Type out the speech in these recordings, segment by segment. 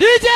一剑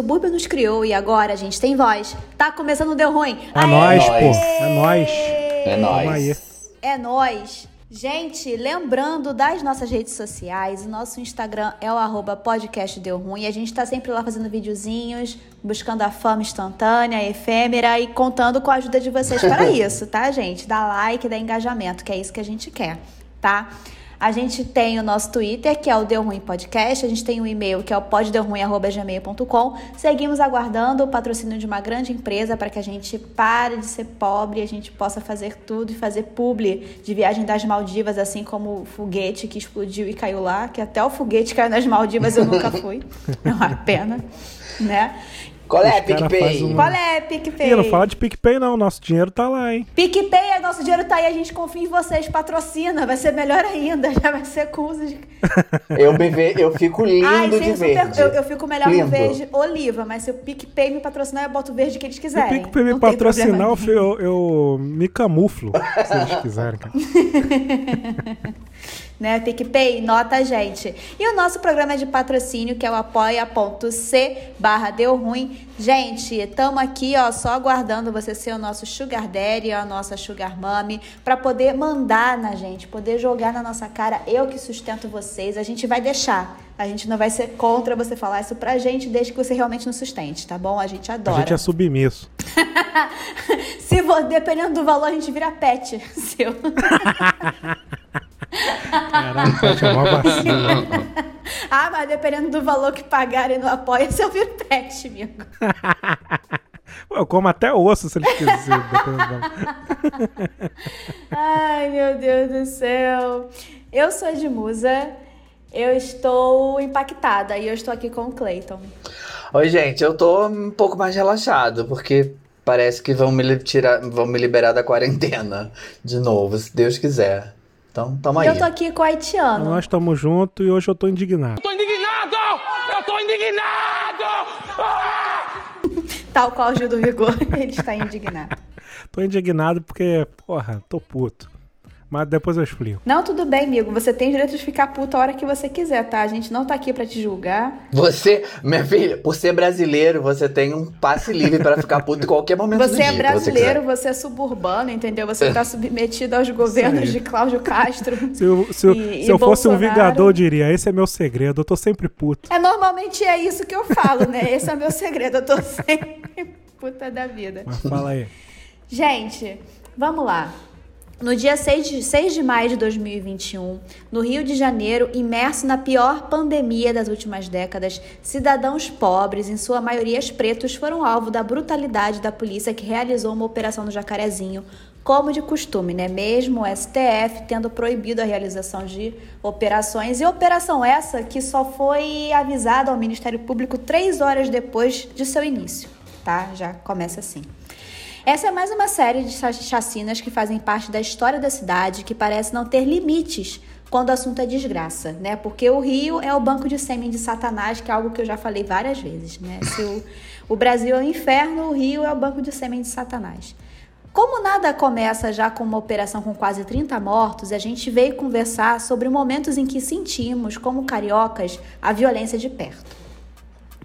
subúrbio nos criou e agora a gente tem voz. Tá começando o Deu Ruim. É Aê! nóis, pô. É nóis. É Tamo aí. nóis. É nóis. Gente, lembrando das nossas redes sociais, o nosso Instagram é o arroba podcast Deu Ruim. A gente tá sempre lá fazendo videozinhos, buscando a fama instantânea, efêmera e contando com a ajuda de vocês para isso, tá, gente? Dá like, dá engajamento, que é isso que a gente quer, tá? A gente tem o nosso Twitter, que é o Deu Ruim Podcast. A gente tem o e-mail, que é o poddeuruim.gmail.com. Seguimos aguardando o patrocínio de uma grande empresa para que a gente pare de ser pobre e a gente possa fazer tudo e fazer publi de viagem das Maldivas, assim como o foguete que explodiu e caiu lá, que até o foguete caiu nas Maldivas eu nunca fui. É uma pena, né? Qual é, Os cara PicPay? faz um- Qual é, PicPay? Ih, não fala de PicPay não, nosso dinheiro tá lá, hein? PicPay, nosso dinheiro tá aí, a gente confia em vocês, patrocina, vai ser melhor ainda, já vai ser com uso de Eu, me ve... eu fico lindo Ai, de super- verde. eu, eu fico melhor Lindo. no verde oliva, mas se o PicPay me patrocinar, eu boto o verde que eles Se o quiserem. PicPay me patrocinar, eu, eu, eu me camuflo, se eles quiserem. cara. né? PicPay, nota a gente. E o nosso programa de patrocínio, que é o apoia.c barra deu ruim. Gente, estamos aqui, ó, só aguardando você ser o nosso sugar daddy, a nossa sugar mommy, para poder mandar na gente, poder jogar na nossa cara, eu que sustento vocês, a gente vai deixar. A gente não vai ser contra você falar isso pra gente, desde que você realmente nos sustente, tá bom? A gente A adora. gente é submisso. Se for, dependendo do valor, a gente vira pet seu. Caraca, chamar vacina. ah, mas dependendo do valor que pagarem no apoia, se eu viro pet, amigo. Eu como até osso se eles quiserem. dependendo do- Ai, meu Deus do céu. Eu sou de Musa. Eu estou impactada e eu estou aqui com o Clayton. Oi, gente, eu tô um pouco mais relaxado, porque parece que vão me, tirar, vão me liberar da quarentena de novo, se Deus quiser. Então, tamo E aí. eu tô aqui com o haitiano. Nós estamos juntos e hoje eu tô indignado. Tô indignado! Eu tô indignado! Tal qual o Gil do Vigor, ele está indignado. Tô indignado porque, porra, tô puto. Mas depois eu explico. Não, tudo bem, amigo. Você tem direito de ficar puto a hora que você quiser, tá? A gente não tá aqui pra te julgar. Você, minha filha, por ser brasileiro, você tem um passe livre pra ficar puto em qualquer momento do Você dia. é que brasileiro, você é suburbano, entendeu? Você tá submetido aos governos aí. de Cláudio Castro. Se eu, se eu, E- se e eu fosse um vingador, eu diria: esse é meu segredo, eu tô sempre puto. É, normalmente é isso que eu falo, né? Esse é o meu segredo. Eu tô sempre puta da vida. Mas fala aí. Gente, vamos lá. No dia 6 de, 6 de maio de 2021, no Rio de Janeiro, imerso na pior pandemia das últimas décadas, cidadãos pobres, em sua maioria pretos, foram alvo da brutalidade da polícia que realizou uma operação no Jacarezinho, como de costume, né? Mesmo o STF tendo proibido a realização de operações. E operação essa que só foi avisada ao Ministério Público três horas depois de seu início, tá? Já começa assim. Essa é mais uma série de cha- chacinas que fazem parte da história da cidade que parece não ter limites quando o assunto é desgraça, né? Porque o Rio é o banco de sêmen de Satanás, que é algo que eu já falei várias vezes, né? Se o, o Brasil é o inferno, o Rio é o banco de sêmen de Satanás. Como nada começa já com uma operação com quase 30 mortos, a gente veio conversar sobre momentos em que sentimos, como cariocas, a violência de perto,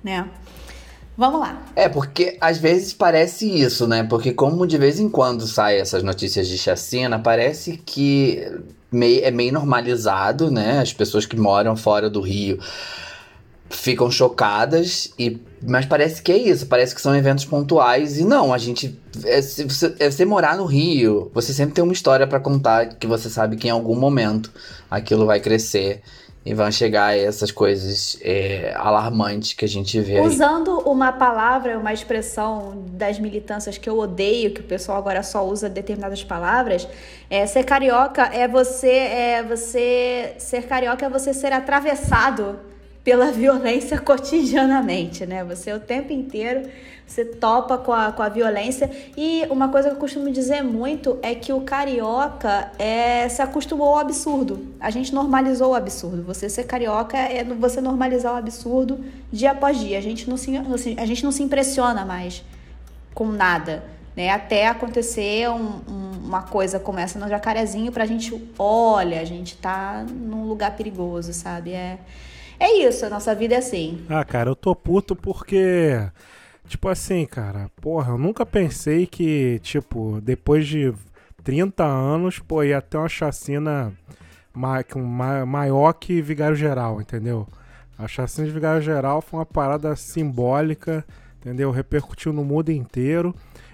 né? Vamos lá. É, porque às vezes parece isso, né? Porque como de vez em quando saem essas notícias de chacina, parece que mei- é meio normalizado, né? As pessoas que moram fora do Rio ficam chocadas e mas parece que é isso, parece que são eventos pontuais e não, a gente é, se você, é você morar no Rio, você sempre tem uma história pra contar que você sabe que em algum momento aquilo vai crescer E vão chegar essas coisas é, alarmantes que a gente vê aí. Usando uma palavra, uma expressão das militâncias que eu odeio, que o pessoal agora só usa determinadas palavras, é, ser carioca é você, é você ser carioca é você ser atravessado pela violência cotidianamente, né? Você o tempo inteiro você topa com a, com a violência. E uma coisa que eu costumo dizer muito é que o carioca é, se acostumou ao absurdo. A gente normalizou o absurdo. Você ser carioca é você normalizar o absurdo dia após dia. A gente não se, a gente não se impressiona mais com nada. Né, até acontecer um, um, uma coisa como essa no Jacarezinho pra gente, olha, a gente tá num lugar perigoso, sabe? É, é isso, a nossa vida é assim. Ah, cara, eu tô puto porque Tipo assim, cara, porra, eu nunca pensei que, tipo, depois de 30 anos, pô, ia ter uma chacina ma ma maior que Vigário Geral, entendeu? A chacina de Vigário Geral foi uma parada simbólica, entendeu? Repercutiu no mundo inteiro.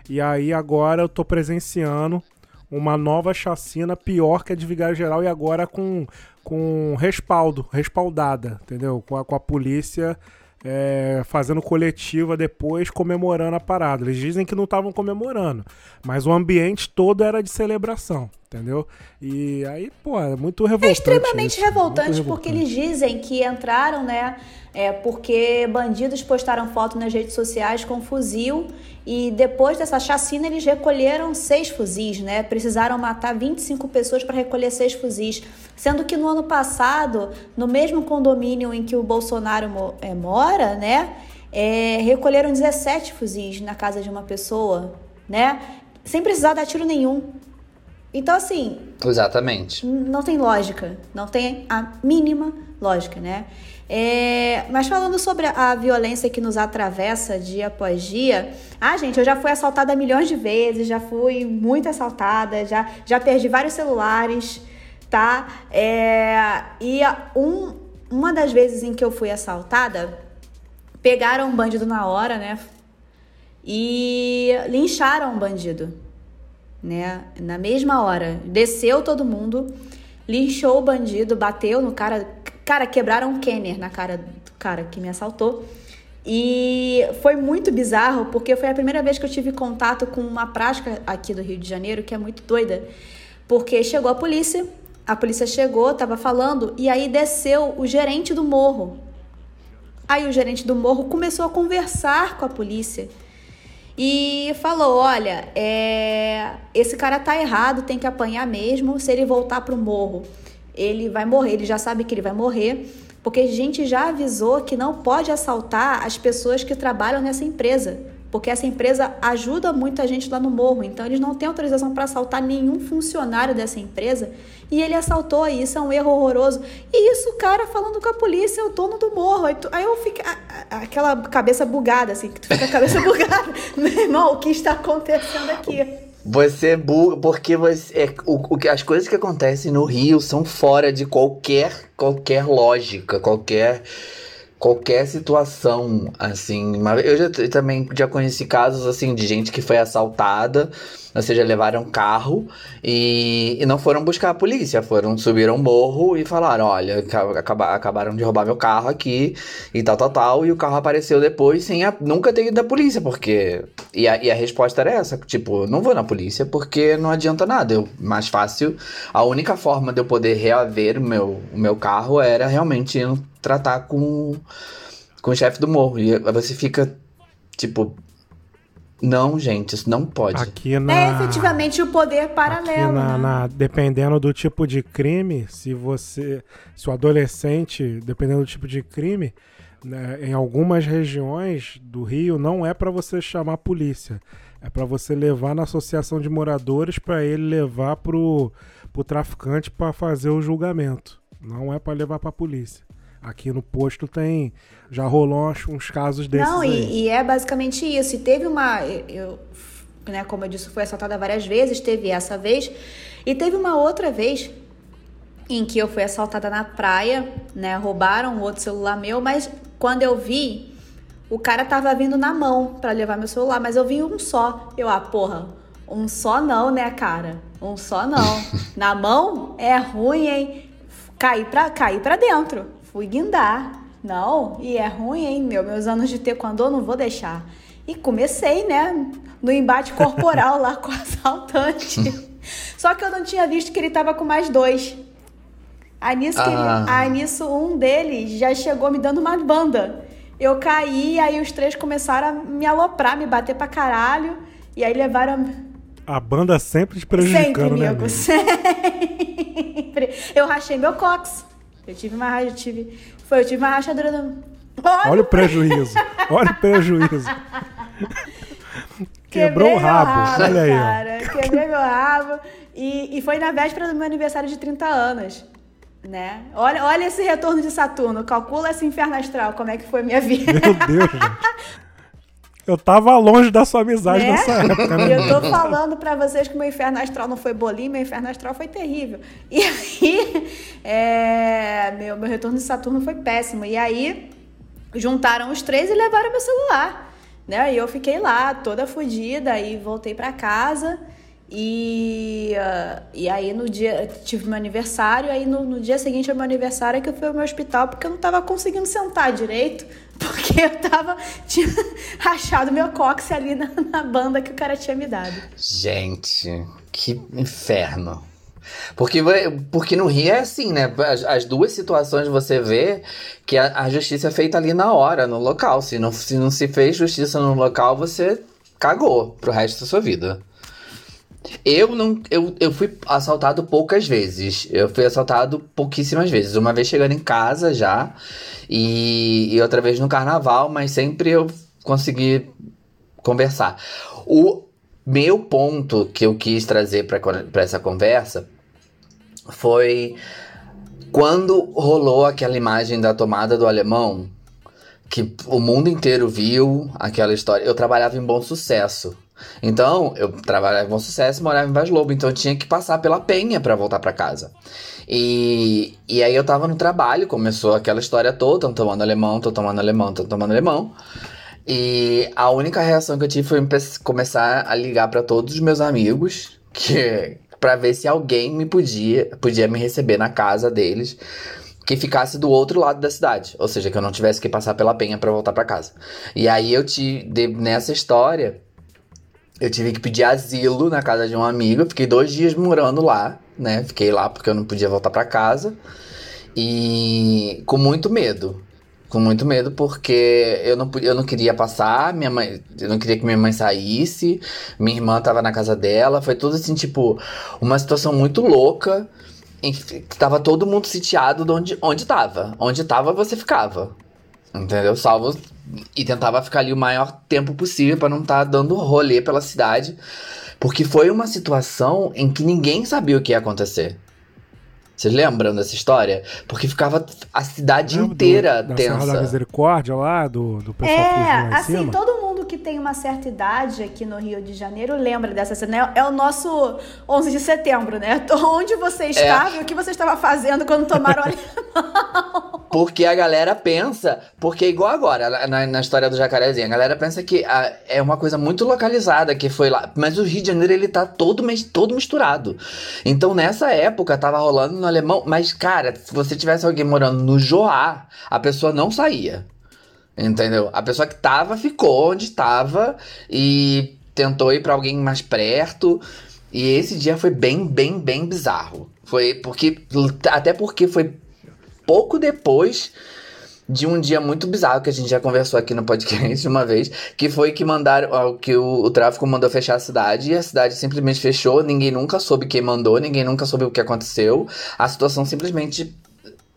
E aí agora eu tô presenciando uma nova chacina pior que a de Vigário Geral e agora com, com respaldo, respaldada, entendeu? Com a, com a polícia é, fazendo coletiva depois, comemorando a parada. Eles dizem que não estavam comemorando, mas o ambiente todo era de celebração, entendeu? E aí, pô, é muito revoltante. É extremamente isso, revoltante porque eles dizem que entraram, né? É porque bandidos postaram foto nas redes sociais com fuzil e depois dessa chacina eles recolheram seis fuzis, né? Precisaram matar 25 pessoas para recolher seis fuzis, sendo que no ano passado, no mesmo condomínio em que o Bolsonaro é, mora, né? É, recolheram 17 fuzis na casa de uma pessoa, né? Sem precisar dar tiro nenhum. Então, assim. Exatamente. Não tem lógica. Não tem a mínima lógica, né? É, mas falando sobre a violência que nos atravessa dia após dia, ah, gente, eu já fui assaltada milhões de vezes, já fui muito assaltada, já, já perdi vários celulares, tá? É, e um, uma das vezes em que eu fui assaltada, pegaram um bandido na hora, né? E lincharam um bandido, né? Na mesma hora. Desceu todo mundo, linchou o bandido, bateu no cara Cara, quebraram um Kenner na cara do cara que me assaltou. E foi muito bizarro, porque foi a primeira vez que eu tive contato com uma prática aqui do Rio de Janeiro que é muito doida. Porque chegou a polícia, a polícia chegou, tava falando, e aí desceu o gerente do morro. Aí o gerente do morro começou a conversar com a polícia e falou: Olha, é... esse cara tá errado, tem que apanhar mesmo. Se ele voltar pro morro, ele vai morrer, ele já sabe que ele vai morrer, porque a gente já avisou que não pode assaltar as pessoas que trabalham nessa empresa, porque essa empresa ajuda muita gente lá no morro, então eles não têm autorização para assaltar nenhum funcionário dessa empresa, e ele assaltou, e isso é um erro horroroso. E isso, o cara falando com a polícia, é o dono do morro. Aí, tu, aí eu fico. A, a, aquela cabeça bugada, assim, que tu fica a cabeça bugada. Meu irmão, o que está acontecendo aqui? Você é burro, porque você, é, o, o, as coisas que acontecem no Rio são fora de qualquer, qualquer lógica, qualquer qualquer situação, assim. Eu já eu também já conheci casos, assim, de gente que foi assaltada, ou seja, levaram carro e, e não foram buscar a polícia, foram subir um morro e falaram, olha, acaba, acabaram de roubar meu carro aqui e tal, tal, tal, e o carro apareceu depois sem a, nunca ter ido da polícia, porque... E a, e a resposta era essa, tipo, não vou na polícia porque não adianta nada, eu, mais fácil, a única forma de eu poder reaver o meu, o meu carro era realmente tratar com, com o chefe do morro. E você fica, tipo, não, gente, isso não pode. Aqui na, é efetivamente o poder paralelo. Na, né? na, dependendo do tipo de crime, se você. Se o adolescente, dependendo do tipo de crime, né, em algumas regiões do Rio, não é para você chamar a polícia. É para você levar na associação de moradores para ele levar pro, pro traficante para fazer o julgamento. Não é para levar para a polícia. Aqui no posto tem. Já rolou uns, casos desses. Não, e, e, é basicamente isso. E teve uma. Eu, né, como eu disse, foi assaltada várias vezes, teve essa vez. E teve uma outra vez em que eu fui assaltada na praia, né? Roubaram outro celular meu, mas quando eu vi, o cara tava vindo na mão para levar meu celular, mas eu vi um só. Eu, ah, porra, um só não, né, cara? Um só não. na mão é ruim, hein? caí pra, caí pra dentro. Fui guindar. Não, e é ruim, hein, meu? Meus anos de taekwondo eu não vou deixar. E comecei, né, no embate corporal lá com o assaltante. Só que eu não tinha visto que ele tava com mais dois. Aí nisso, que ele- Ah. aí nisso um deles já chegou me dando uma banda. Eu caí, aí os três começaram a me aloprar, me bater pra caralho. E aí levaram. A banda sempre te Sempre, prejudicando, né? amigo. amigo? Sempre. Eu rachei meu cox. Eu tive uma racha, eu tive. Foi, eu tive uma rachadura no. Olha, Olha o prejuízo. Olha o prejuízo. Quebrou Quebrei o rabo. meu Olha aí, cara. Quebrei meu rabo. E, e foi na véspera do meu aniversário de 30 anos. Né? Olha, olha esse retorno de Saturno. Calcula esse inferno astral. Como é que foi a minha vida. Meu Deus, gente. Eu tava longe da sua amizade Né? nessa época, né? E eu tô falando pra vocês que meu inferno astral não foi bolinho, meu inferno astral foi terrível. E aí, é, meu, meu retorno de Saturno foi péssimo. E aí, juntaram os três e levaram meu celular. Né? E eu fiquei lá, toda fodida, e voltei pra casa. E, ah, e aí no dia tive meu aniversário, aí no, no dia seguinte ao meu aniversário é que eu fui ao meu hospital porque eu não tava conseguindo sentar direito, porque eu tava tinha rachado meu cóccix ali na, na banda que o cara tinha me dado. Gente, que inferno. Porque, porque no Rio é assim, né? As, as duas situações você vê que a, a justiça é feita ali na hora, no local. Se não, se não se fez justiça no local, você cagou pro resto da sua vida. Eu não. Eu, eu fui assaltado poucas vezes. Eu fui assaltado pouquíssimas vezes. Uma vez chegando em casa já. E, e outra vez no carnaval, mas sempre eu consegui conversar. O meu ponto que eu quis trazer para essa conversa foi quando rolou aquela imagem da tomada do alemão, que o mundo inteiro viu aquela história. Eu trabalhava em Bom Sucesso. Então, eu trabalhava em Bom Sucesso e morava em Vaz Lobo, então eu tinha que passar pela Penha para voltar para casa. E, e aí eu tava no trabalho, começou aquela história toda, tô tomando alemão, tô tomando alemão, tô tomando alemão. E a única reação que eu tive foi começar a ligar para todos os meus amigos, que para ver se alguém me podia, podia me receber na casa deles, que ficasse do outro lado da cidade, ou seja, que eu não tivesse que passar pela penha para voltar para casa. E aí eu te nessa história eu tive que pedir asilo na casa de um amigo, fiquei dois dias morando lá, né? Fiquei lá porque eu não podia voltar para casa e com muito medo. Com muito medo, porque eu não, eu não queria passar, minha mãe, eu não queria que minha mãe saísse, minha irmã tava na casa dela, foi tudo assim, tipo, uma situação muito louca. Enfim, tava todo mundo sitiado de onde, onde tava. Onde tava, você ficava. Entendeu? Salvo. E tentava ficar ali o maior tempo possível pra não estar dando rolê pela cidade. Porque foi uma situação em que ninguém sabia o que ia acontecer. Vocês lembram dessa história? Porque ficava a cidade Lembra do- inteira da Serra da tensa. Misericórdia lá, do, do pessoal fugindo lá É, em assim, cima. todo mundo tem uma certa idade aqui no Rio de Janeiro lembra dessa cena. É é o nosso 11 de setembro, né? Onde você estava e o que você estava fazendo quando tomaram ali. Porque a galera pensa, porque é igual agora, na, na história do jacarezinho, a galera pensa que ah, é uma coisa muito localizada que foi lá. Mas o Rio de Janeiro, ele tá todo, todo misturado. Então, nessa época, tava rolando no alemão. Mas, cara, se você tivesse alguém morando no Joá, a pessoa não saía. Entendeu? A pessoa que tava, ficou onde tava e tentou ir pra alguém mais perto. E esse dia foi bem, bem, bem bizarro. Foi porque. Até porque foi pouco depois de um dia muito bizarro que a gente já conversou aqui no podcast uma vez, que foi que mandaram, que o, o tráfico mandou fechar a cidade e a cidade simplesmente fechou, ninguém nunca soube quem mandou, ninguém nunca soube o que aconteceu. A situação simplesmente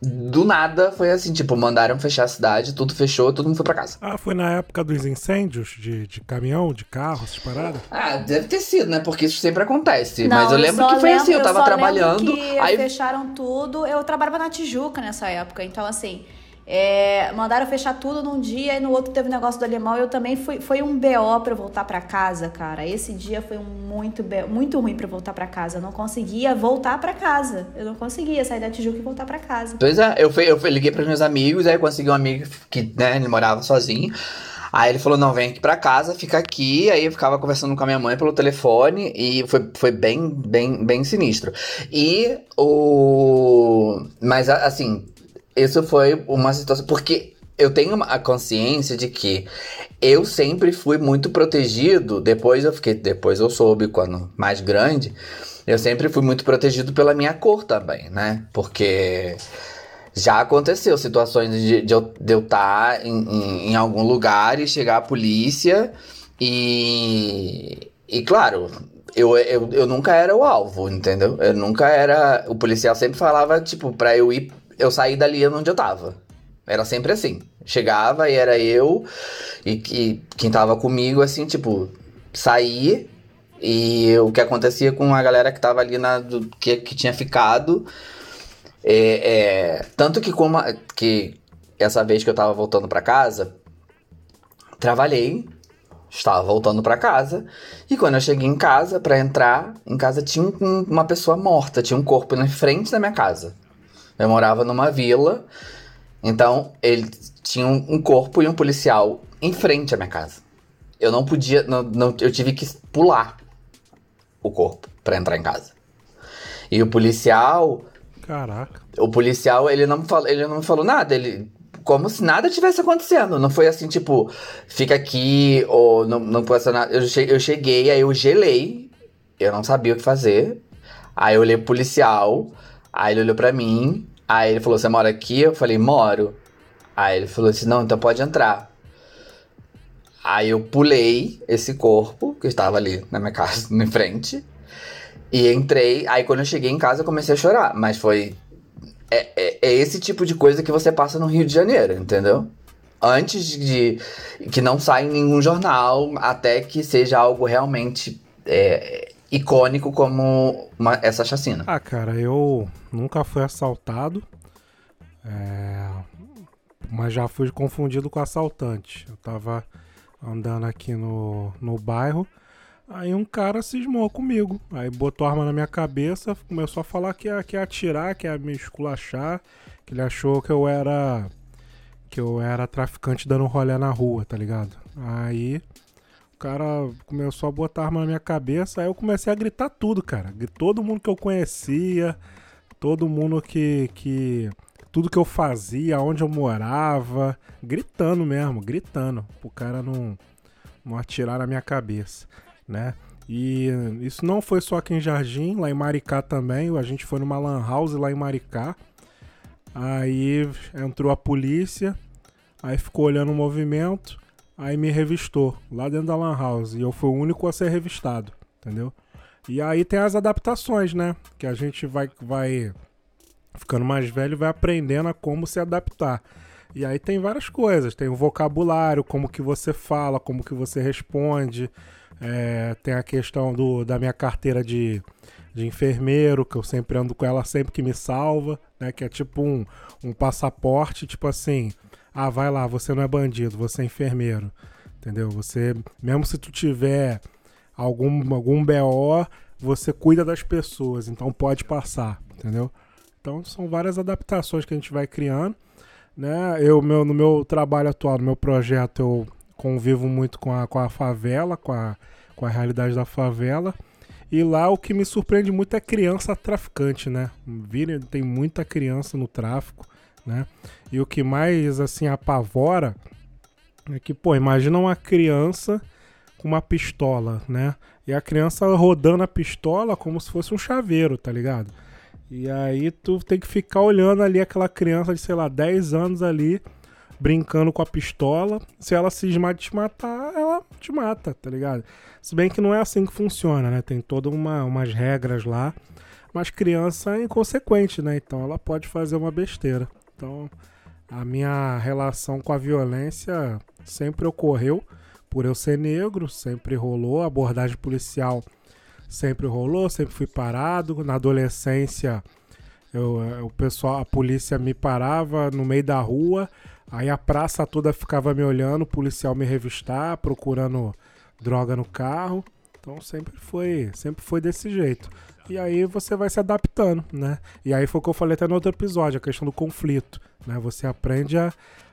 do nada foi assim, tipo, mandaram fechar a cidade, tudo fechou, todo mundo foi pra casa. Ah, foi na época dos incêndios de, de caminhão, de carro, essas paradas? Ah, deve ter sido, né? Porque isso sempre acontece. Não, Mas eu lembro só que foi lembro- assim, eu tava só trabalhando, que aí fecharam tudo. Eu trabalhava na Tijuca nessa época, então assim. É, mandaram fechar tudo num dia e no outro teve o negócio do alemão. Eu também fui. Foi um BO eu voltar pra casa, cara. Esse dia foi um muito, muito ruim eu voltar pra casa. Eu não conseguia voltar pra casa. Eu não conseguia sair da Tijuca e voltar pra casa. Pois é, eu, fui, eu fui- liguei pros meus amigos, aí eu consegui um amigo que, né, ele morava sozinho. Aí ele falou: não, vem aqui pra casa, fica aqui. Aí eu ficava conversando com a minha mãe pelo telefone e foi, foi bem, bem, bem sinistro. E o. Mas assim, isso foi uma situação. Porque eu tenho a consciência de que eu sempre fui muito protegido. Depois eu fiquei. Depois eu soube, quando mais grande, eu sempre fui muito protegido pela minha cor também, né? Porque. Já aconteceu situações de, de eu de eu estar em, em, em algum lugar e chegar a polícia e. E claro, eu, eu, eu nunca era o alvo, entendeu? Eu nunca era. O policial sempre falava, tipo, pra eu ir, eu sair dali onde eu tava. Era sempre assim. Chegava e era eu e que, quem tava comigo, assim, tipo, sair. E o que acontecia com a galera que tava ali na. do- que, que tinha ficado. É, é, tanto que como a- que essa vez que eu tava voltando pra casa, trabalhei, estava voltando pra casa, e quando eu cheguei em casa pra entrar, em casa tinha um- uma pessoa morta, tinha um corpo na frente da minha casa. Eu morava numa vila, então ele tinha um, corpo e um policial em frente à minha casa. Eu não podia, não, não- eu tive que pular o corpo pra entrar em casa. E o policial Caraca. o policial, ele não, me falou, ele não me falou nada, ele. Como se nada tivesse acontecendo. Não foi assim, tipo, fica aqui, ou não, não ser nada. Eu, che- eu cheguei, aí eu gelei, eu não sabia o que fazer. Aí eu olhei pro policial, aí ele olhou pra mim, aí ele falou: Você mora aqui? Eu falei: Moro. Aí ele falou assim: Não, então pode entrar. Aí eu pulei esse corpo, que estava ali na minha casa, em frente. E entrei, aí quando eu cheguei em casa eu comecei a chorar, mas foi. É, é, é esse tipo de coisa que você passa no Rio de Janeiro, entendeu? Antes de. que não saia em nenhum jornal, até que seja algo realmente é, icônico como uma- essa chacina. Ah, cara, eu nunca fui assaltado. é, Mas já fui confundido com assaltante. Eu tava andando aqui no, no bairro. Aí um cara cismou comigo. Aí botou arma na minha cabeça, começou a falar que ia, que ia atirar, que ia me esculachar, que ele achou que eu era. que eu era traficante dando rolé na rua, tá ligado? Aí o cara começou a botar arma na minha cabeça, aí eu comecei a gritar tudo, cara. Todo mundo que eu conhecia, todo mundo que. que tudo que eu fazia, onde eu morava, gritando mesmo, gritando, pro cara não, não atirar na minha cabeça, né? E isso não foi só aqui em Jardim, lá em Maricá também, a gente foi numa lan house lá em Maricá, aí entrou a polícia, aí ficou olhando o movimento, aí me revistou lá dentro da lan house, e eu fui o único a ser revistado, entendeu? E aí tem as adaptações, né? Que a gente vai, vai ficando mais velho, vai aprendendo a como se adaptar. E aí tem várias coisas, tem o vocabulário, como que você fala, como que você responde, é, tem a questão do, da minha carteira de, de enfermeiro, que eu sempre ando com ela sempre que me salva, né? Que é tipo um, um passaporte, tipo assim, ah, vai lá, você não é bandido, você é enfermeiro, entendeu? Você, mesmo se tu tiver algum, algum BO, você cuida das pessoas, então pode passar, entendeu? Então são várias adaptações que a gente vai criando, né? Eu meu, no meu trabalho atual, no meu projeto, eu convivo muito com a, com a favela, com a, com a realidade da favela. E lá o que me surpreende muito é criança traficante, né? Vira, tem muita criança no tráfico, né? E o que mais assim apavora é que, pô, imagina uma criança com uma pistola, né? E a criança rodando a pistola como se fosse um chaveiro, tá ligado? E aí tu tem que ficar olhando ali aquela criança de, sei lá, 10 anos ali, brincando com a pistola. Se ela cismar de te matar, ela te mata, tá ligado? Se bem que não é assim que funciona, né? Tem todas uma, umas regras lá. Mas criança é inconsequente, né? Então ela pode fazer uma besteira. Então a minha relação com a violência sempre ocorreu por eu ser negro, sempre rolou. A abordagem policial sempre rolou, sempre fui parado. Na adolescência, eu, eh, o pessoal, a polícia me parava no meio da rua, aí a praça toda ficava me olhando, o policial me revistar, procurando droga no carro. Então sempre foi, sempre foi desse jeito. E aí você vai se adaptando, né? E aí foi o que eu falei até no outro episódio, a questão do conflito, né? Você aprende a,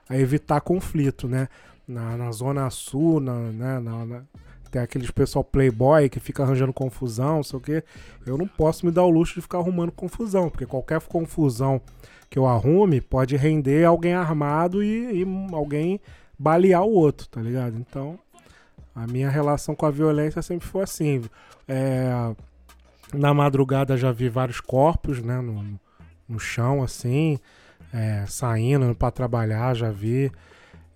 a evitar conflito, né? na, na Zona Sul, na, né, na, na- tem aqueles pessoal playboy que fica arranjando confusão, sei o quê. Eu não posso me dar o luxo de ficar arrumando confusão, porque qualquer confusão que eu arrume pode render alguém armado e, e alguém balear o outro, tá ligado? Então, a minha relação com a violência sempre foi assim. É, na madrugada já vi vários corpos, né, no, no chão, assim, é, saindo para trabalhar, já vi.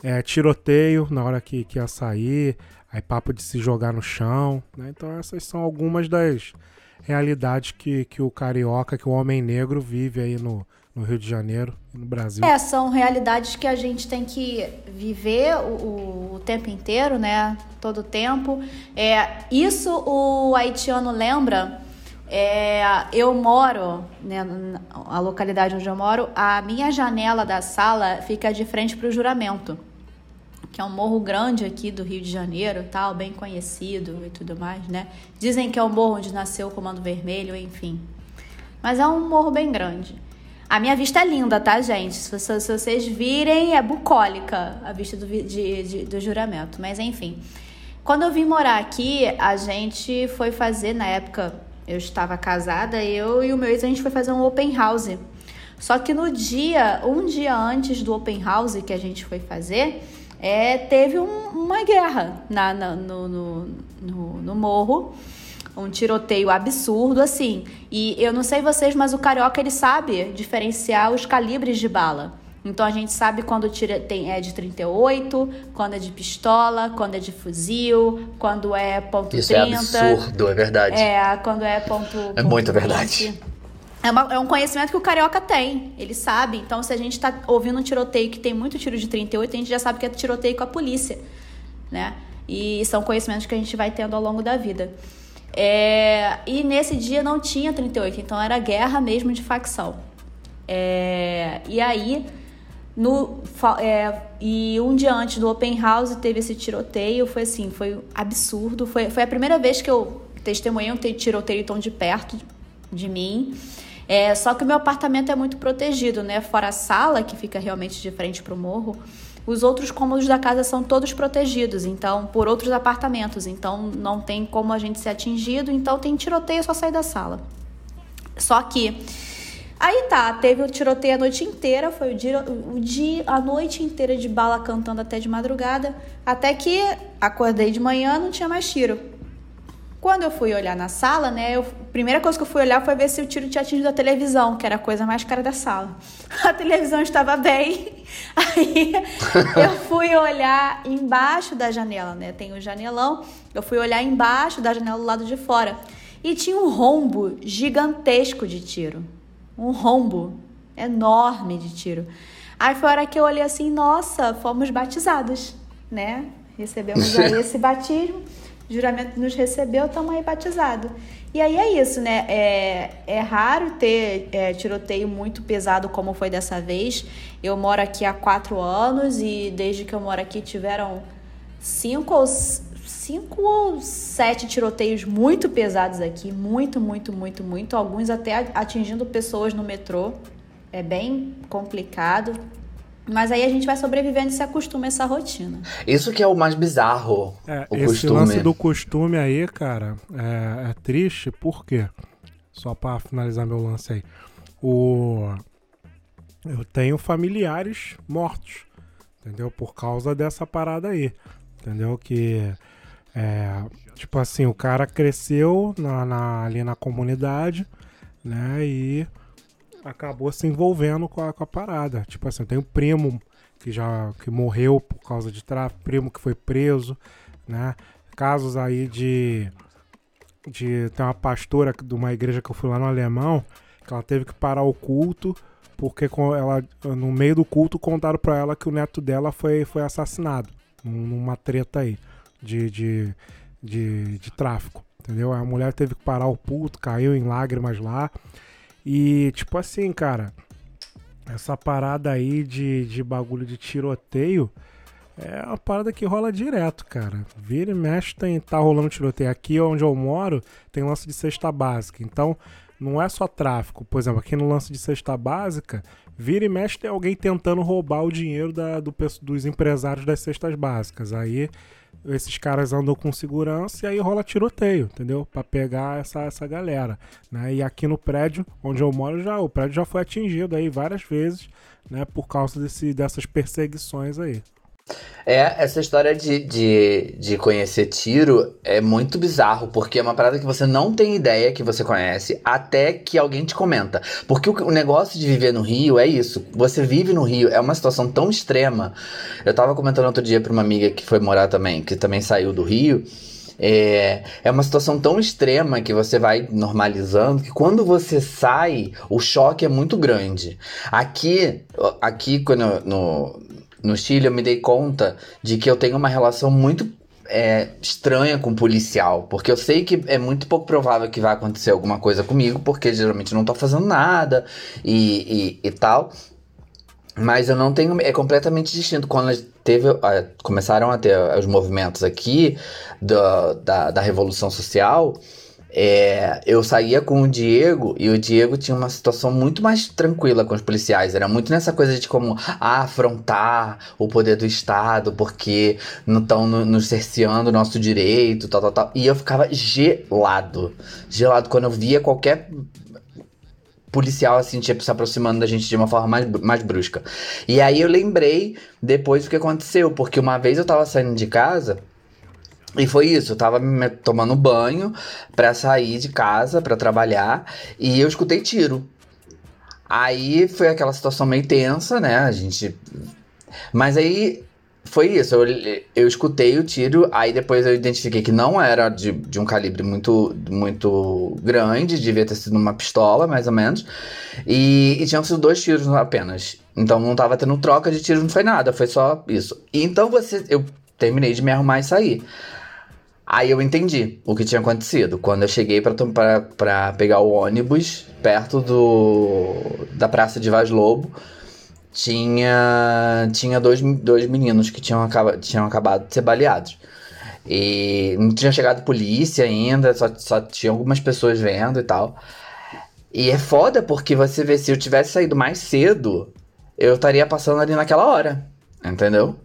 É, tiroteio na hora que, que ia sair, aí papo de se jogar no chão, né? Então essas são algumas das realidades que, que o carioca, que o homem negro vive aí no, no Rio de Janeiro e no Brasil. É, são realidades que a gente tem que viver o, o- tempo inteiro, né? Todo o tempo. É, isso o haitiano lembra. É, eu moro, né, a localidade onde eu moro, a minha janela da sala fica de frente para o juramento, que é um morro grande aqui do Rio de Janeiro, tal, bem conhecido e tudo mais, né? Dizem que é o morro onde nasceu o Comando Vermelho, enfim. Mas é um morro bem grande. A minha vista é linda, tá, gente? Se, você- se vocês virem, é bucólica a vista do, de- de- do juramento. Mas enfim. Quando eu vim morar aqui, a gente foi fazer, na época eu estava casada, eu e o meu ex, a gente foi fazer um open house. Só que no dia, um dia antes do open house que a gente foi fazer, é, teve um- uma guerra na, na- no, no, no, no morro um tiroteio absurdo, assim. E eu não sei vocês, mas o carioca ele sabe diferenciar os calibres de bala. Então a gente sabe quando tira, tem, é de 38, quando é de pistola, quando é de fuzil, quando é ponto Isso é 30. absurdo, é verdade. É, quando é ponto. É ponto muito 20. verdade. É, uma- é um conhecimento que o carioca tem, ele sabe. Então, se a gente tá ouvindo um tiroteio que tem muito tiro de 38, a gente já sabe que é tiroteio com a polícia, né? E são conhecimentos que a gente vai tendo ao longo da vida. É, e nesse dia não tinha 38, então era guerra mesmo de facção. É, e aí, no, é, e um dia antes do Open House teve esse tiroteio, foi assim, foi absurdo. Foi, foi a primeira vez que eu testemunhei um te- tiroteio tão de perto de, mim. É, só que o meu apartamento é muito protegido, né? Fora a sala, que fica realmente de frente pro morro, os outros cômodos da casa são todos protegidos, então, por outros apartamentos. Então, não tem como a gente ser atingido, então tem tiroteio, é só sair da sala. Só que Aí tá, teve o tiroteio a noite inteira, foi o dia, o dia, a noite inteira de bala cantando até de madrugada, até que acordei de manhã não tinha mais tiro. Quando eu fui olhar na sala, né, eu, a primeira coisa que eu fui olhar foi ver se o tiro tinha atingido a televisão, que era a coisa mais cara da sala. A televisão estava bem, aí eu fui olhar embaixo da janela, né, tem o janelão, eu fui olhar embaixo da janela do lado de fora e tinha um rombo gigantesco de tiro um rombo enorme de tiro. Aí foi a hora que eu olhei assim, nossa, fomos batizados, né? Recebemos aí esse batismo, o juramento nos recebeu, estamos aí batizados. E aí é isso, né? É, é raro ter é, tiroteio muito pesado como foi dessa vez. Eu moro aqui há quatro anos e desde que eu moro aqui tiveram cinco ou, cinco ou sete tiroteios muito pesados aqui. Muito, muito, muito, muito. Alguns até atingindo pessoas no metrô. É bem complicado. Mas aí a gente vai sobrevivendo e se acostuma a essa rotina. Isso que é o mais bizarro. É, o esse costume. lance do costume aí, cara, é, é triste, por quê? Só pra finalizar meu lance aí. O... Eu tenho familiares mortos, entendeu? Por causa dessa parada aí, entendeu? Que, é, tipo assim, o cara cresceu na, na- ali na comunidade, né? E acabou se envolvendo com a, com a parada. Tipo assim, eu tenho um primo que já que morreu por causa de tráfico, primo que foi preso, né? Casos aí de de tem uma pastora de uma igreja que eu fui lá no Alemão, que ela teve que parar o culto porque ela no meio do culto contaram pra ela que o neto dela foi foi assassinado num- numa treta aí de, de, de, de tráfico, entendeu? A mulher teve que parar o culto, caiu em lágrimas lá. E, tipo assim, cara, essa parada aí de, de bagulho de tiroteio é uma parada que rola direto, cara. Vira e mexe, tem, tá rolando tiroteio. Aqui onde eu moro tem lance de cesta básica. Então, não é só tráfico. Por exemplo, aqui no lance de cesta básica, vira e mexe tem alguém tentando roubar o dinheiro da, do, dos empresários das cestas básicas. Aí esses caras andam com segurança e aí rola tiroteio, entendeu? Pra pegar essa, essa galera, né? E aqui no prédio onde eu moro já o prédio já foi atingido aí várias vezes, né? Por causa desse, dessas perseguições aí. É, essa história de, de, de conhecer tiro é muito bizarro, porque é uma parada que você não tem ideia que você conhece, até que alguém te comenta. Porque o, o negócio de viver no Rio é isso. Você vive no Rio, é uma situação tão extrema. Eu tava comentando outro dia pra uma amiga que foi morar também, que também saiu do Rio. É, é uma situação tão extrema que você vai normalizando que quando você sai, o choque é muito grande. Aqui, aqui quando no, no Chile, eu me dei conta de que eu tenho uma relação muito é, estranha com policial, porque eu sei que é muito pouco provável que vai acontecer alguma coisa comigo, porque geralmente não tô fazendo nada e, e, e tal. Mas eu não tenho. É completamente distinto. Quando teve, ah, começaram a ter os movimentos aqui da, da Revolução Social, é, eu saía com o Diego e o Diego tinha uma situação muito mais tranquila com os policiais. Era muito nessa coisa de como ah, afrontar o poder do Estado porque não estão nos cerceando o nosso direito, tal, tal, tal. E eu ficava gelado. Gelado quando eu via qualquer policial assim, tipo, se aproximando da gente de uma forma mais, mais brusca. E aí eu lembrei depois o que aconteceu, porque uma vez eu tava saindo de casa. E foi isso, eu tava me tomando banho pra sair de casa, pra trabalhar, e eu escutei tiro. Aí foi aquela situação meio tensa, né? A gente. Mas aí foi isso, eu, eu escutei o tiro, aí depois eu identifiquei que não era de, de um calibre muito, muito grande, devia ter sido uma pistola, mais ou menos. E, e tinham sido dois tiros apenas. Então não tava tendo troca de tiro, não foi nada, foi só isso. Então você. Eu terminei de me arrumar e sair. Aí eu entendi o que tinha acontecido. Quando eu cheguei pra, pegar o ônibus perto do da Praça de Vaz Lobo, tinha, tinha dois, dois meninos que tinham, acaba, tinham acabado de ser baleados. E não tinha chegado polícia ainda, só, só tinha algumas pessoas vendo e tal. E é foda porque você vê, se eu tivesse saído mais cedo, eu estaria passando ali naquela hora, entendeu?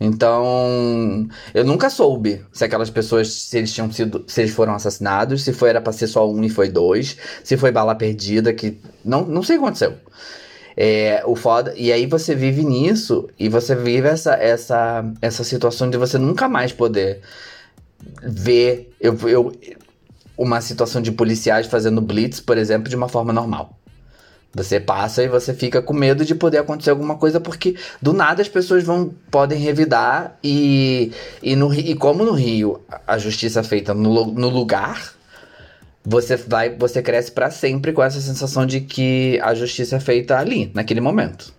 Então, eu nunca soube se aquelas pessoas, se eles tinham sido, se eles foram assassinados, se foi era pra ser só um e foi dois, se foi bala perdida, que não, não sei o que aconteceu. É, o foda, e aí você vive nisso e você vive essa, essa, essa situação de você nunca mais poder ver eu, eu, uma situação de policiais fazendo blitz, por exemplo, de uma forma normal. Você passa e você fica com medo de poder acontecer alguma coisa, porque do nada as pessoas vão podem revidar e, e, no, e como no Rio a justiça é feita no, no lugar, você vai você cresce pra sempre com essa sensação de que a justiça é feita ali, naquele momento.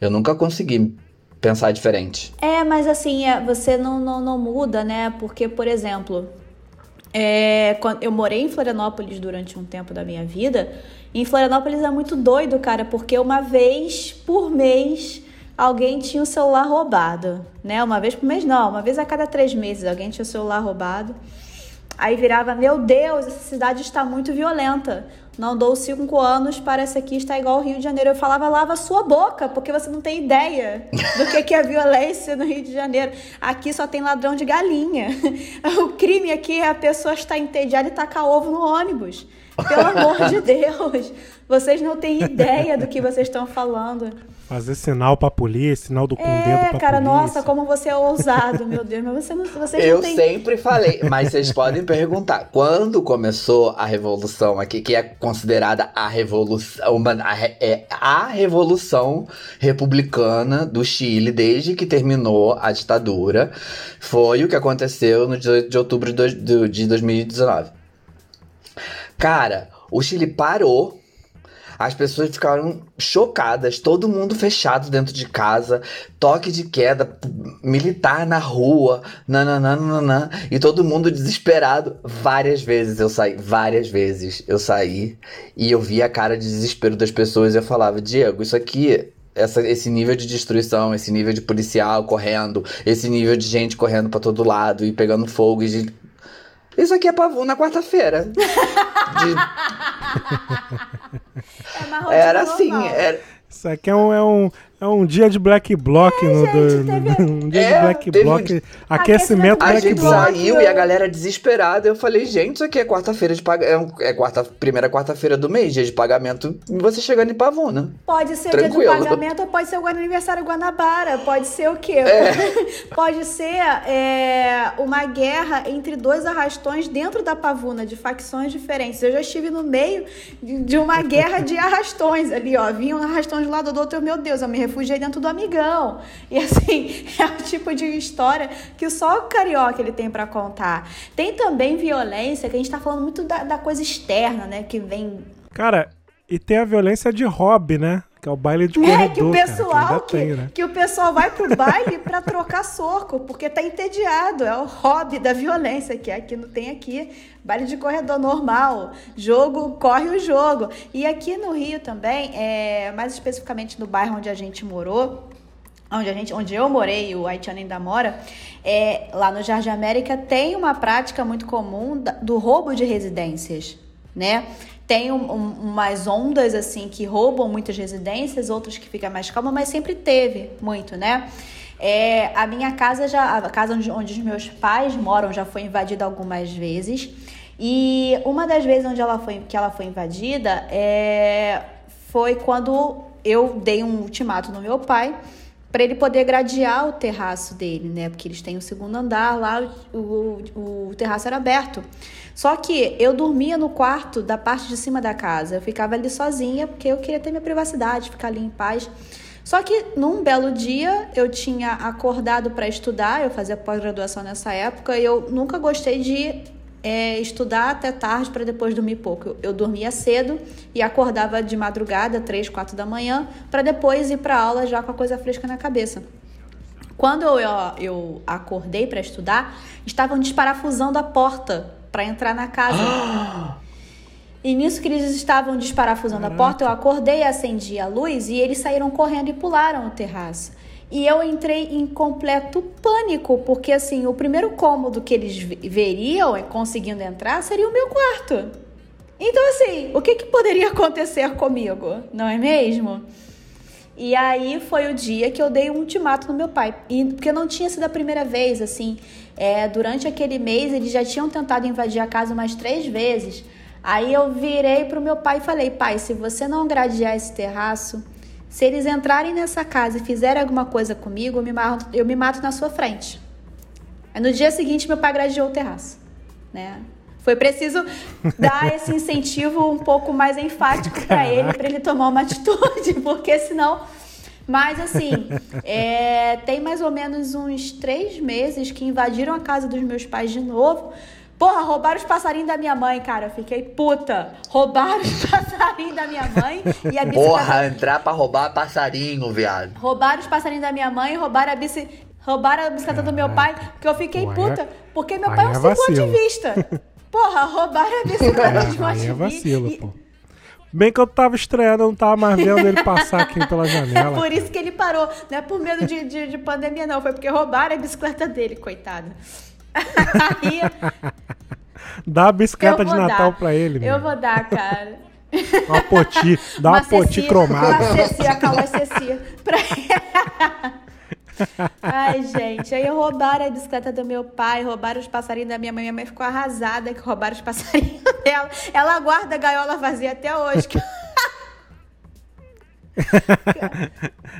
Eu nunca consegui pensar diferente. É, mas assim, é, você não, não, não muda, né? Porque, por exemplo, é, eu morei em Florianópolis durante um tempo da minha vida. Em Florianópolis é muito doido, cara, porque uma vez por mês alguém tinha o celular roubado, né? Uma vez por mês não, uma vez a cada três meses alguém tinha o celular roubado. Aí virava, meu Deus, essa cidade está muito violenta. Não dou cinco anos para essa aqui estar igual ao Rio de Janeiro. Eu falava, lava sua boca, porque você não tem ideia do que que é violência no Rio de Janeiro. Aqui só tem ladrão de galinha. O crime aqui é a pessoa estar entediada e tacar ovo no ônibus. Pelo amor de Deus. Vocês não têm ideia do que vocês estão falando. Fazer sinal pra polícia, sinal do com o dedo É, pra cara, polícia. nossa, como você é ousado, meu Deus. Mas você não, vocês Eu não têm sempre falei, mas vocês podem perguntar, quando começou a revolução aqui, que é considerada a revolução, uma- a, é a revolução republicana do Chile, desde que terminou a ditadura, foi o que aconteceu no 18 de outubro de, de 2019. Cara, o Chile parou. As pessoas ficaram chocadas, todo mundo fechado dentro de casa, toque de queda, militar na rua, nananana, e todo mundo desesperado. Várias vezes eu saí, várias vezes eu saí e eu vi a cara de desespero das pessoas e eu falava, Diego, isso aqui essa- esse nível de destruição, esse nível de policial correndo, esse nível de gente correndo pra todo lado e pegando fogo e gente... Isso aqui é pavão na quarta-feira. De É Era assim, era, Isso aqui é um, é um, é um dia de black block no gente, do, teve- um dia É, de black teve- block. Aquecimento a black gente block. saiu e a galera desesperada. Eu falei, gente, isso aqui é quarta-feira de pagamento. É, é quarta, primeira quarta-feira do mês, dia de pagamento. E você chegando em Pavuna. Pode ser dia Tranquilo. do pagamento ou pode ser o aniversário Guanabara. Pode ser o quê? É. Pode ser é, uma guerra entre dois arrastões dentro da pavuna, de facções diferentes. Eu já estive no meio de, de uma guerra de arrastões ali, ó. Vinha um arrastão de um lado do outro, eu, meu Deus, eu me refugiei dentro do amigão. E assim, é o tipo de história que só o carioca ele tem pra contar. Tem também violência, que a gente tá falando muito da, da coisa externa, né? Que vem Cara, e tem a violência de hobby, né? Que é o baile de É, corredor. que o cara, pessoal ainda que, tem, né? que o pessoal vai pro baile pra trocar soco, porque tá entediado, é o hobby da violência que aqui não tem aqui. Baile de corredor normal, jogo corre o jogo. E aqui no Rio também, é, mais especificamente no bairro onde a gente morou, onde a gente, onde eu morei, o haitiano ainda mora, é, lá no Jardim América tem uma prática muito comum do roubo de residências, né? Tem um- um- umas ondas assim que roubam muitas residências, outras que fica mais calma, mas sempre teve muito, né? É, a minha casa já, a casa onde, onde os meus pais moram já foi invadida algumas vezes. E uma das vezes onde ela foi, que ela foi invadida é, foi quando eu dei um ultimato no meu pai para ele poder gradear o terraço dele, né? Porque eles têm o segundo andar lá, o, o, o terraço era aberto. Só que eu dormia no quarto da parte de cima da casa. Eu ficava ali sozinha porque eu queria ter minha privacidade, ficar ali em paz. Só que num belo dia eu tinha acordado para estudar, eu fazia pós-graduação nessa época e eu nunca gostei de é, estudar até tarde para depois dormir pouco. Eu, eu dormia cedo e acordava de madrugada, três, quatro da manhã, para depois ir para aula já com a coisa fresca na cabeça. Quando eu, eu, acordei para estudar, estavam desparafusando a porta para entrar na casa. E nisso que eles estavam desparafusando a porta, eu acordei, acendi a luz e eles saíram correndo e pularam o terraço. E eu entrei em completo pânico, porque assim, o primeiro cômodo que eles ve- veriam e conseguindo entrar seria o meu quarto. Então, assim, o que, que poderia acontecer comigo? Não é mesmo? E aí foi o dia que eu dei um ultimato no meu pai. E, porque não tinha sido a primeira vez, assim. É, durante aquele mês, eles já tinham tentado invadir a casa umas três vezes. Aí eu virei pro meu pai e falei: pai, se você não gradear esse terraço, se eles entrarem nessa casa e fizerem alguma coisa comigo, eu me mato, eu me mato na sua frente. Aí no dia seguinte, meu pai gradeou o terraço. Né? Foi preciso dar esse incentivo um pouco mais enfático para ele, para ele tomar uma atitude, porque senão. Mas assim, é, tem mais ou menos uns três meses que invadiram a casa dos meus pais de novo. Porra, roubaram os passarinhos da minha mãe, cara. Eu fiquei puta. Roubaram os passarinhos da minha mãe e a bicicleta. Porra, entrar pra roubar passarinho, viado. Roubaram os passarinhos da minha mãe, roubaram a bici... roubaram a bicicleta do meu pai, porque eu fiquei puta, é- porque meu pai é um é vacilo. cicloativista. Porra, roubaram a bicicleta de um é ativista. vacilo, E- pô. Bem que eu tava estreando, eu não tava mais vendo ele passar aqui pela É janela. por isso que ele parou. Não é por medo de, de, de pandemia, não. Foi porque roubaram a bicicleta dele, coitado. Aí, Dá a eu bicicleta de Natal dar. pra ele, Eu meu. vou dar, cara. Uma poti. Dá uma, poti ceci- cromada. Uma ceci, a Cauã ceci. Pra... Ai, gente. Aí roubaram a bicicleta do meu pai, roubaram os passarinhos da minha mãe. Minha mãe ficou arrasada que roubaram os passarinhos dela. Ela guarda a gaiola vazia até hoje. Que...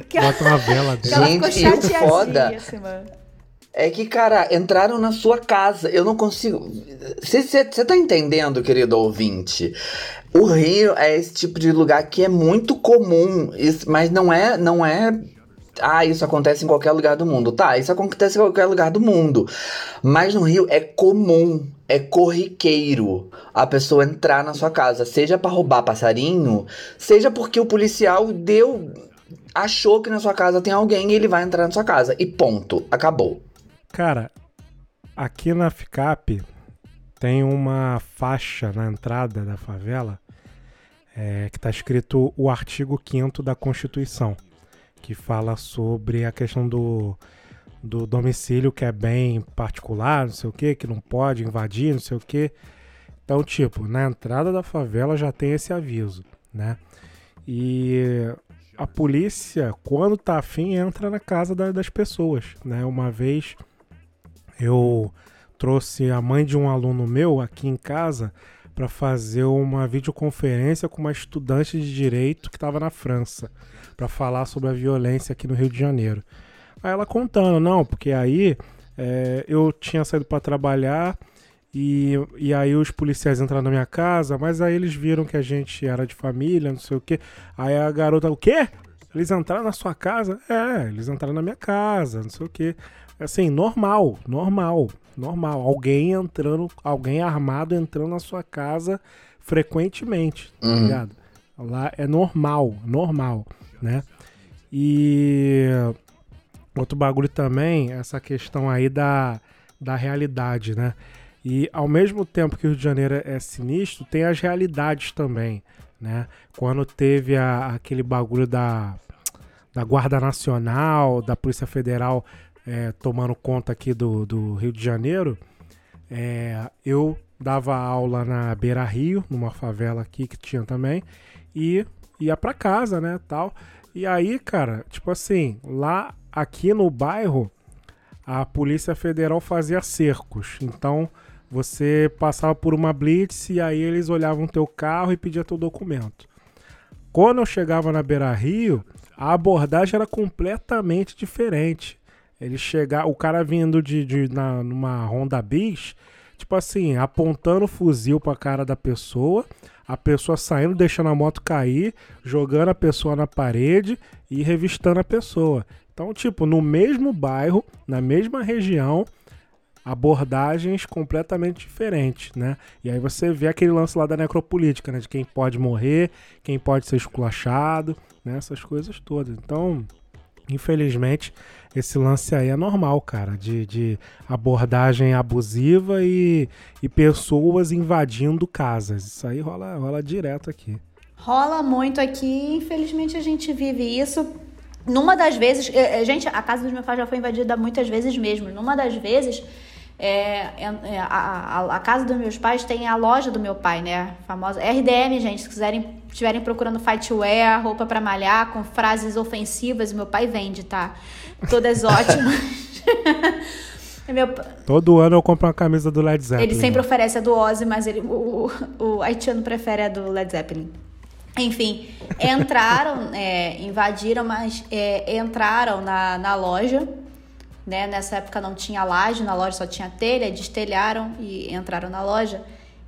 que ela, Bota uma vela dentro. ela Gente, ficou o foda- chateadíssima. É que, cara, entraram na sua casa. Eu não consigo. Você tá entendendo, querido ouvinte? O Rio é esse tipo de lugar que é muito comum, mas não é, não é. Ah, isso acontece em qualquer lugar do mundo. Tá, isso acontece em qualquer lugar do mundo. Mas no Rio é comum, é corriqueiro a pessoa entrar na sua casa, seja pra roubar passarinho, seja porque o policial deu. achou que na sua casa tem alguém e ele vai entrar na sua casa. E ponto. Acabou. Cara, aqui na FICAP tem uma faixa na entrada da favela é, que tá escrito o artigo 5 da Constituição, que fala sobre a questão do, do domicílio que é bem particular, não sei o que, que não pode invadir, não sei o que. Então, tipo, na entrada da favela já tem esse aviso, né? E a polícia, quando tá afim, entra na casa da- das pessoas, né? Uma vez eu trouxe a mãe de um aluno meu aqui em casa para fazer uma videoconferência com uma estudante de direito que estava na França, para falar sobre a violência aqui no Rio de Janeiro. Aí ela contando, não, porque aí é, eu tinha saído para trabalhar e, e aí os policiais entraram na minha casa, mas aí eles viram que a gente era de família, não sei o quê. Aí a garota, o quê? Eles entraram na sua casa? É, eles entraram na minha casa, não sei o quê. Assim, normal, normal, normal. Alguém entrando, alguém armado entrando na sua casa frequentemente, tá Uhum. ligado? Lá é normal, normal, né? E outro bagulho também, essa questão aí da, da realidade, né? E ao mesmo tempo que o Rio de Janeiro é sinistro, tem as realidades também, né? Quando teve a- aquele bagulho da, da Guarda Nacional, da Polícia Federal é, tomando conta aqui do, do Rio de Janeiro, é, eu dava aula na Beira Rio, numa favela aqui que tinha também, e ia pra casa, né, tal. E aí, cara, tipo assim, lá aqui no bairro, a Polícia Federal fazia cercos. Então, você passava por uma blitz e aí eles olhavam teu carro e pediam teu documento. Quando eu chegava na Beira Rio, a abordagem era completamente diferente. Ele chegar, o cara vindo de, de na, numa Honda Bis, tipo assim, apontando o fuzil pra cara da pessoa, a pessoa saindo, deixando a moto cair, jogando a pessoa na parede e revistando a pessoa. Então, tipo, no mesmo bairro, na mesma região, abordagens completamente diferentes, né? E aí você vê aquele lance lá da necropolítica, né? De quem pode morrer, quem pode ser esculachado, né? Essas coisas todas. Então, infelizmente, esse lance aí é normal, cara, de, de abordagem abusiva e, e pessoas invadindo casas. Isso aí rola, rola direto aqui. Rola muito aqui, infelizmente a gente vive isso. Numa das vezes, eh, eh, gente, a casa dos meus pais já foi invadida muitas vezes mesmo. Numa das vezes, é, é, a, a, a casa dos meus pais tem a loja do meu pai, né? A famosa RDM, gente. Se quiserem, estiverem procurando fightwear, roupa pra malhar com frases ofensivas, meu pai vende, tá? Todas ótimas. meu, Todo ano eu compro uma camisa do Led Zeppelin. ele sempre oferece a do Ozzy, mas ele, o, o, o haitiano prefere a do Led Zeppelin. Enfim, entraram, é, invadiram, mas é, entraram na, na loja. Né? Nessa época não tinha laje, na loja só tinha telha, destelharam e entraram na loja.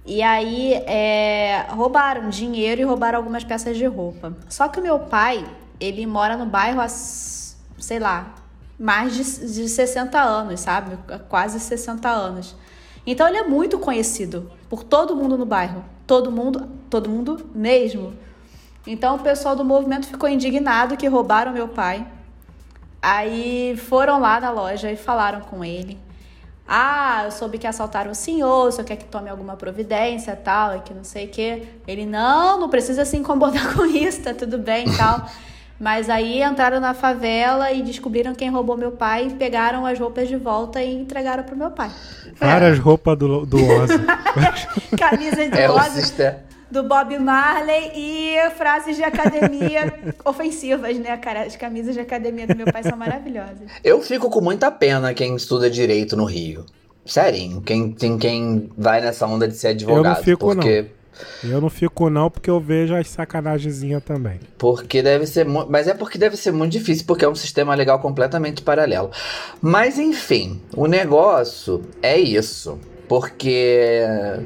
E aí é, roubaram dinheiro e roubaram algumas peças de roupa. Só que o meu pai, ele mora no bairro há, sei lá, mais de, de 60 anos, sabe? Quase 60 anos. Então ele é muito conhecido por todo mundo no bairro. Todo mundo, todo mundo mesmo. Então o pessoal do movimento ficou indignado que roubaram meu pai. Aí foram lá na loja e falaram com ele. Ah, eu soube que assaltaram o senhor, o senhor quer que tome alguma providência tal, e que não sei o quê. Ele, não, não precisa se incomodar com isso, tá tudo bem e tal. Mas aí entraram na favela e descobriram quem roubou meu pai, pegaram as roupas de volta e entregaram pro meu pai. Várias roupas do, do Ozzy. Camisa de É. do Bob Marley e frases de academia ofensivas, né, cara? As camisas de academia do meu pai são maravilhosas. Eu fico com muita pena quem estuda direito no Rio. Sério, quem, tem quem vai nessa onda de ser advogado. fico, porque, eu não fico não, porque eu vejo as sacanagemzinhas também. porque deve ser mu- Mas é porque deve ser muito difícil, porque é um sistema legal completamente paralelo. Mas enfim, o negócio é isso. Porque,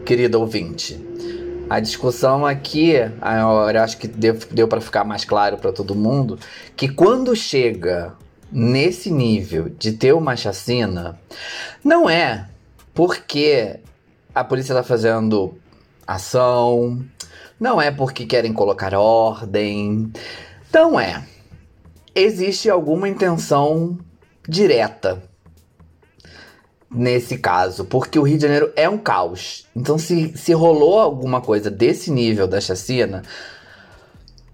querido ouvinte, a discussão aqui, eu acho que deu, deu para ficar mais claro para todo mundo, que quando chega nesse nível de ter uma chacina, não é porque a polícia tá fazendo ação, não é porque querem colocar ordem, não é. Existe alguma intenção direta nesse caso, porque o Rio de Janeiro é um caos. Então, se, se rolou alguma coisa desse nível da chacina,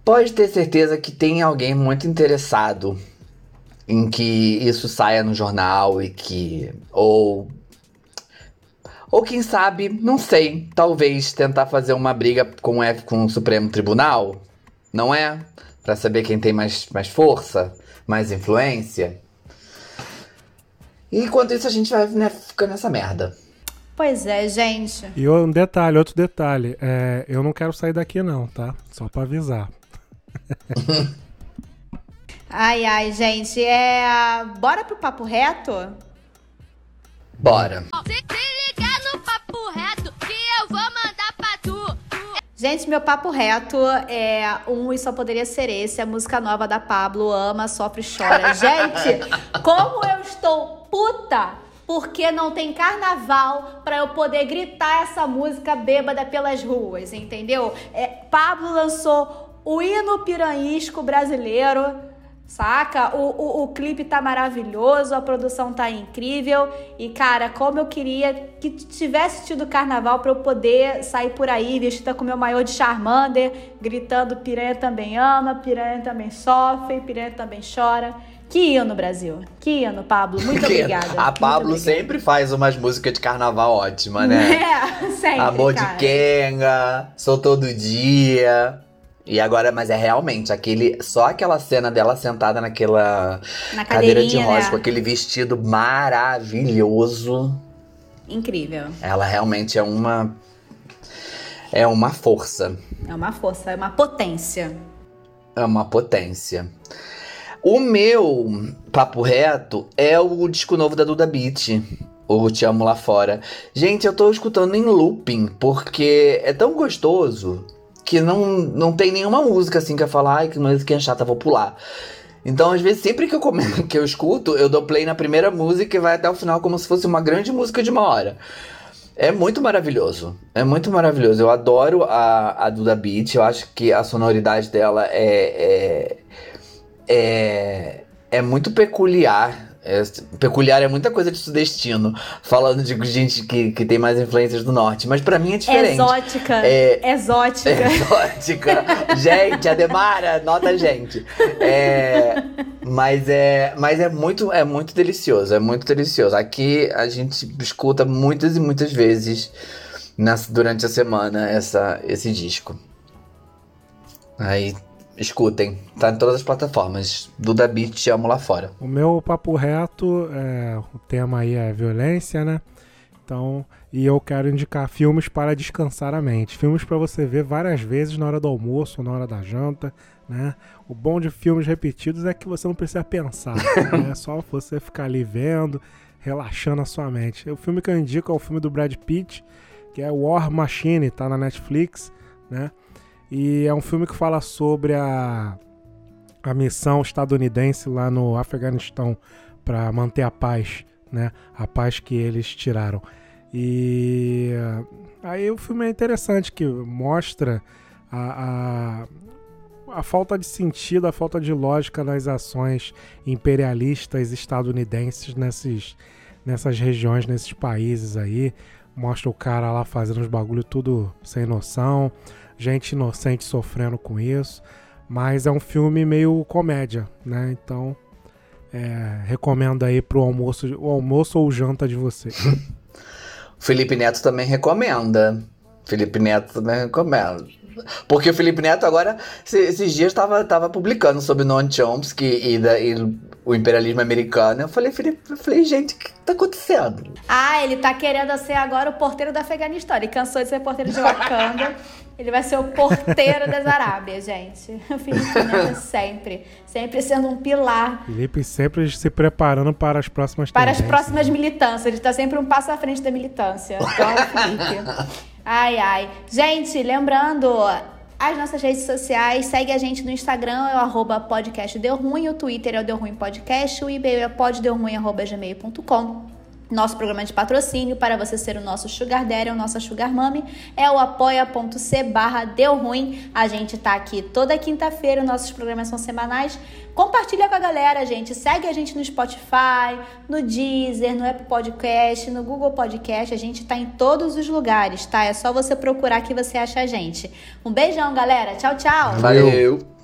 pode ter certeza que tem alguém muito interessado em que isso saia no jornal e que. ou. Ou quem sabe, não sei, talvez tentar fazer uma briga com o, F- com o Supremo Tribunal, não é? Pra saber quem tem mais, mais força, mais influência. E enquanto isso a gente vai né, ficando nessa merda. Pois é, gente. E um detalhe, outro detalhe. É, eu não quero sair daqui não, tá? Só pra avisar. Ai, ai, gente. É. Bora pro papo reto? Bora. Se, se ligar no papo reto que eu vou mandar pra tu. tu. Gente, meu papo reto é um e só poderia ser esse, a música nova da Pablo, Ama, Sofre e Chora. Gente, como eu estou puta porque não tem carnaval pra eu poder gritar essa música bêbada pelas ruas, entendeu? É, Pablo lançou o hino piranhisco brasileiro. Saca? O, o, o clipe tá maravilhoso, a produção tá incrível. E, cara, como eu queria que tivesse tido carnaval pra eu poder sair por aí vestida com meu maior de Charmander, gritando piranha também ama, piranha também sofre, piranha também chora. Que hino, Brasil. Que hino, Pablo. Muito obrigada. A Pablo obrigada. sempre faz umas músicas de carnaval ótima, né? É, sempre, Amor cara. de Kenga, Sou Todo Dia. E agora, mas é realmente aquele. Só aquela cena dela sentada naquela Na cadeira de rosa né? com aquele vestido maravilhoso. Incrível. Ela realmente é uma. É uma força. É uma força, é uma potência. É uma potência. O meu papo reto é o disco novo da Duda Beat. O Te Amo Lá Fora. Gente, eu tô escutando em looping, porque é tão gostoso que não, não tem nenhuma música assim que eu falo, ai, que música chata, vou pular. Então, às vezes, sempre que eu, come... que eu escuto, eu dou play na primeira música e vai até o final como se fosse uma grande música de uma hora. É muito maravilhoso. É muito maravilhoso. Eu adoro a, a Duda Beat. Eu acho que a sonoridade dela é. é, é, é muito peculiar. É, peculiar é muita coisa de sudestino. Falando de gente que, que tem mais influências do norte. Mas pra mim é diferente. Exótica. É- Exótica. Exótica. gente, Ademara, nota a gente. É, mas é, mas é muito, é muito delicioso, é muito delicioso. Aqui a gente escuta muitas e muitas vezes nas- durante a semana essa, esse disco. Aí, escutem. Tá em todas as plataformas. Duda Beat, te amo lá fora. O meu papo reto, é, o tema aí é violência, né? Então, e eu quero indicar filmes para descansar a mente. Filmes para você ver várias vezes na hora do almoço, na hora da janta, né? O bom de filmes repetidos é que você não precisa pensar, né? É só você ficar ali vendo, relaxando a sua mente. O filme que eu indico é o filme do Brad Pitt, que é War Machine, tá na Netflix, né? E é um filme que fala sobre a, a missão estadunidense lá no Afeganistão para manter a paz, né? A paz que eles tiraram. E eh, aí o filme é interessante que mostra a, a, a falta de sentido, a falta de lógica nas ações imperialistas estadunidenses nesses, nessas regiões, nesses países aí. Mostra o cara lá fazendo os bagulho tudo sem noção, gente inocente sofrendo com isso. Mas é um filme meio comédia, né? Então é, recomendo aí pro almoço, o almoço ou janta de você. Felipe Neto também recomenda. Felipe Neto também recomenda. Porque o Felipe Neto agora, esse- esses dias, estava tava publicando sobre Noam Chomsky e, da- e o imperialismo americano. Eu falei, Felipe, eu falei, gente, o que tá acontecendo? Ah, ele tá querendo ser agora o porteiro do Afeganistão. Ele cansou de ser porteiro de Wakanda. Ele vai ser o porteiro das Arábias, gente. O Felipe Neto sempre, sempre sendo um pilar Felipe sempre se preparando para as próximas para as próximas militâncias. Ele tá sempre um passo à frente da militância. Igual o Felipe. Ai, ai. Gente, lembrando, as nossas redes sociais, segue a gente no Instagram, é o arroba podcast deu ruim, o Twitter é o deu ruim podcast, o e-mail é poddeuruim.gmail.com. Nosso programa de patrocínio para você ser o nosso Sugar Daddy ou nossa Sugar Mami é o apoia.c barra deu ruim. A gente tá aqui toda quinta-feira, nossos programas são semanais. Compartilha com a galera, gente. Segue a gente no Spotify, no Deezer, no Apple Podcast, no Google Podcast. A gente tá em todos os lugares, tá? É só você procurar que você acha a gente. Um beijão, galera. Tchau, tchau. Valeu.